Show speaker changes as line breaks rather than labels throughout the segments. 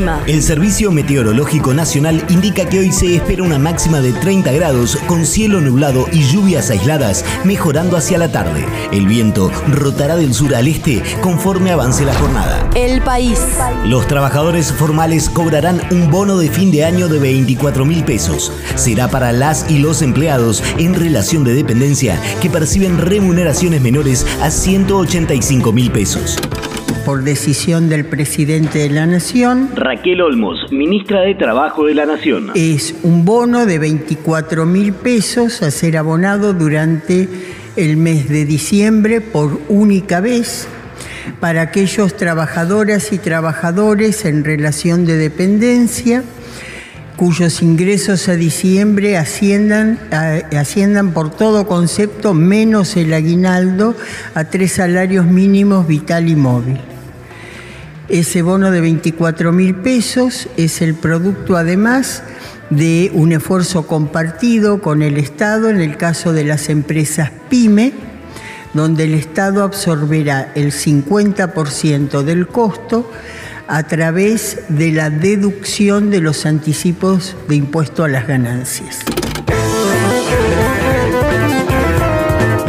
El clima.
El Servicio Meteorológico Nacional indica que hoy se espera una máxima de 30 grados con cielo nublado y lluvias aisladas, mejorando hacia la tarde. El viento rotará del sur al este conforme avance la jornada.
El país.
Los trabajadores formales cobrarán un bono de fin de año de 24 mil pesos. Será para las y los empleados en relación de dependencia que perciben remuneraciones menores a 185 mil pesos
por decisión del presidente de la Nación.
Raquel Olmos, ministra de Trabajo de la Nación.
Es un bono de 24 mil pesos a ser abonado durante el mes de diciembre por única vez para aquellos trabajadoras y trabajadores en relación de dependencia cuyos ingresos a diciembre asciendan, asciendan por todo concepto menos el aguinaldo a tres salarios mínimos vital y móvil. Ese bono de 24 mil pesos es el producto además de un esfuerzo compartido con el Estado en el caso de las empresas PYME, donde el Estado absorberá el 50% del costo a través de la deducción de los anticipos de impuesto a las ganancias.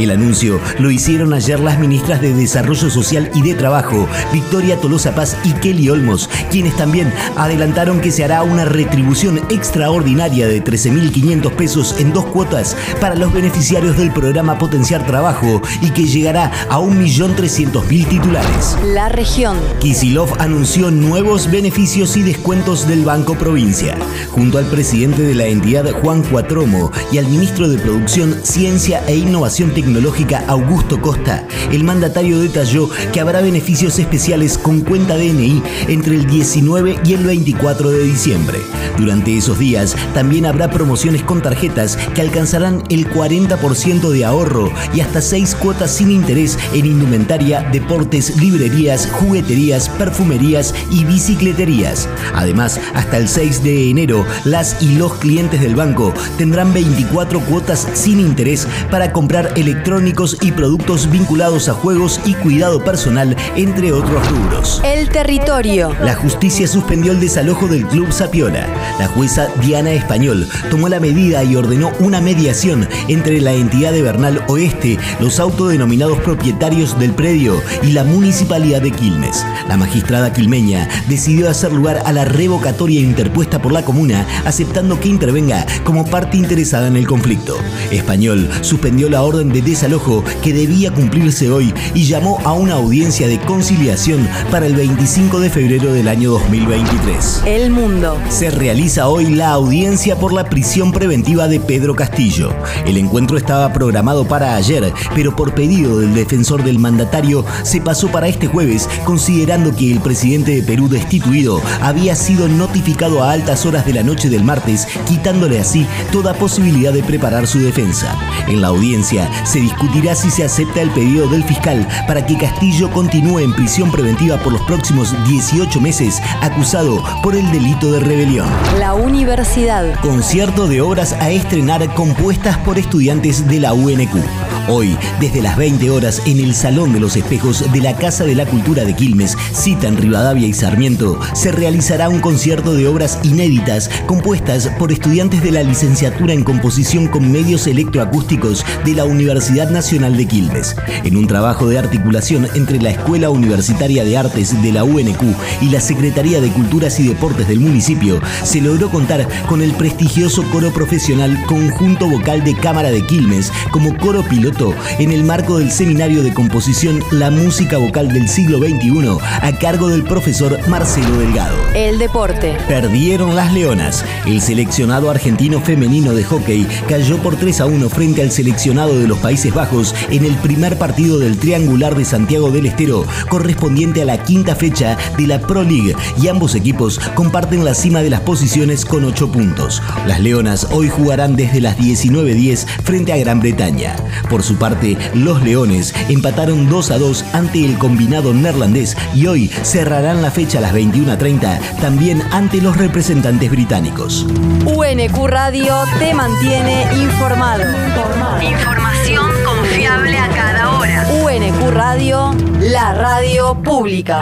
El anuncio lo hicieron ayer las ministras de Desarrollo Social y de Trabajo, Victoria Tolosa Paz y Kelly Olmos, quienes también adelantaron que se hará una retribución extraordinaria de 13.500 pesos en dos cuotas para los beneficiarios del programa Potenciar Trabajo y que llegará a 1.300.000 titulares.
La región.
Kisilov anunció nuevos beneficios y descuentos del Banco Provincia. Junto al presidente de la entidad, Juan Cuatromo, y al ministro de Producción, Ciencia e Innovación Tecnológica, Tecnológica Augusto Costa, el mandatario detalló que habrá beneficios especiales con cuenta DNI entre el 19 y el 24 de diciembre. Durante esos días también habrá promociones con tarjetas que alcanzarán el 40% de ahorro y hasta 6 cuotas sin interés en indumentaria, deportes, librerías, jugueterías, perfumerías y bicicleterías. Además, hasta el 6 de enero, las y los clientes del banco tendrán 24 cuotas sin interés para comprar electrónicos electrónicos y productos vinculados a juegos y cuidado personal, entre otros rubros.
El territorio.
La justicia suspendió el desalojo del Club Sapiola. La jueza Diana Español tomó la medida y ordenó una mediación entre la entidad de Bernal Oeste, los autodenominados propietarios del predio y la municipalidad de Quilmes. La magistrada quilmeña decidió hacer lugar a la revocatoria interpuesta por la comuna, aceptando que intervenga como parte interesada en el conflicto. Español suspendió la orden de desalojo que debía cumplirse hoy y llamó a una audiencia de conciliación para el 25 de febrero del año 2023.
El mundo.
Se realiza hoy la audiencia por la prisión preventiva de Pedro Castillo. El encuentro estaba programado para ayer, pero por pedido del defensor del mandatario se pasó para este jueves, considerando que el presidente de Perú destituido había sido notificado a altas horas de la noche del martes, quitándole así toda posibilidad de preparar su defensa. En la audiencia se discutirá si se acepta el pedido del fiscal para que Castillo continúe en prisión preventiva por los próximos 18 meses, acusado por el delito de rebelión.
La universidad.
Concierto de obras a estrenar compuestas por estudiantes de la UNQ. Hoy, desde las 20 horas, en el Salón de los Espejos de la Casa de la Cultura de Quilmes, cita en Rivadavia y Sarmiento, se realizará un concierto de obras inéditas compuestas por estudiantes de la licenciatura en composición con medios electroacústicos de la Universidad Nacional de Quilmes, en un trabajo de articulación entre la Escuela Universitaria de Artes de la UNQ y la Secretaría de Culturas y Deportes del municipio, se logró contar con el prestigioso coro profesional Conjunto Vocal de Cámara de Quilmes como coro piloto en el marco del seminario de composición La música vocal del siglo XXI a cargo del profesor Marcelo Delgado.
El deporte.
Perdieron las Leonas. El seleccionado argentino femenino de hockey cayó por 3 a 1 frente al seleccionado de los Países Bajos en el primer partido del triangular de Santiago del Estero, correspondiente a la quinta fecha de la Pro League, y ambos equipos comparten la cima de las posiciones con 8 puntos. Las Leonas hoy jugarán desde las 19.10 frente a Gran Bretaña. Por Por su parte, los Leones empataron 2 a 2 ante el combinado neerlandés y hoy cerrarán la fecha a las 21.30 también ante los representantes británicos.
UNQ Radio te mantiene informado.
Información confiable a cada hora.
UNQ Radio, la radio pública.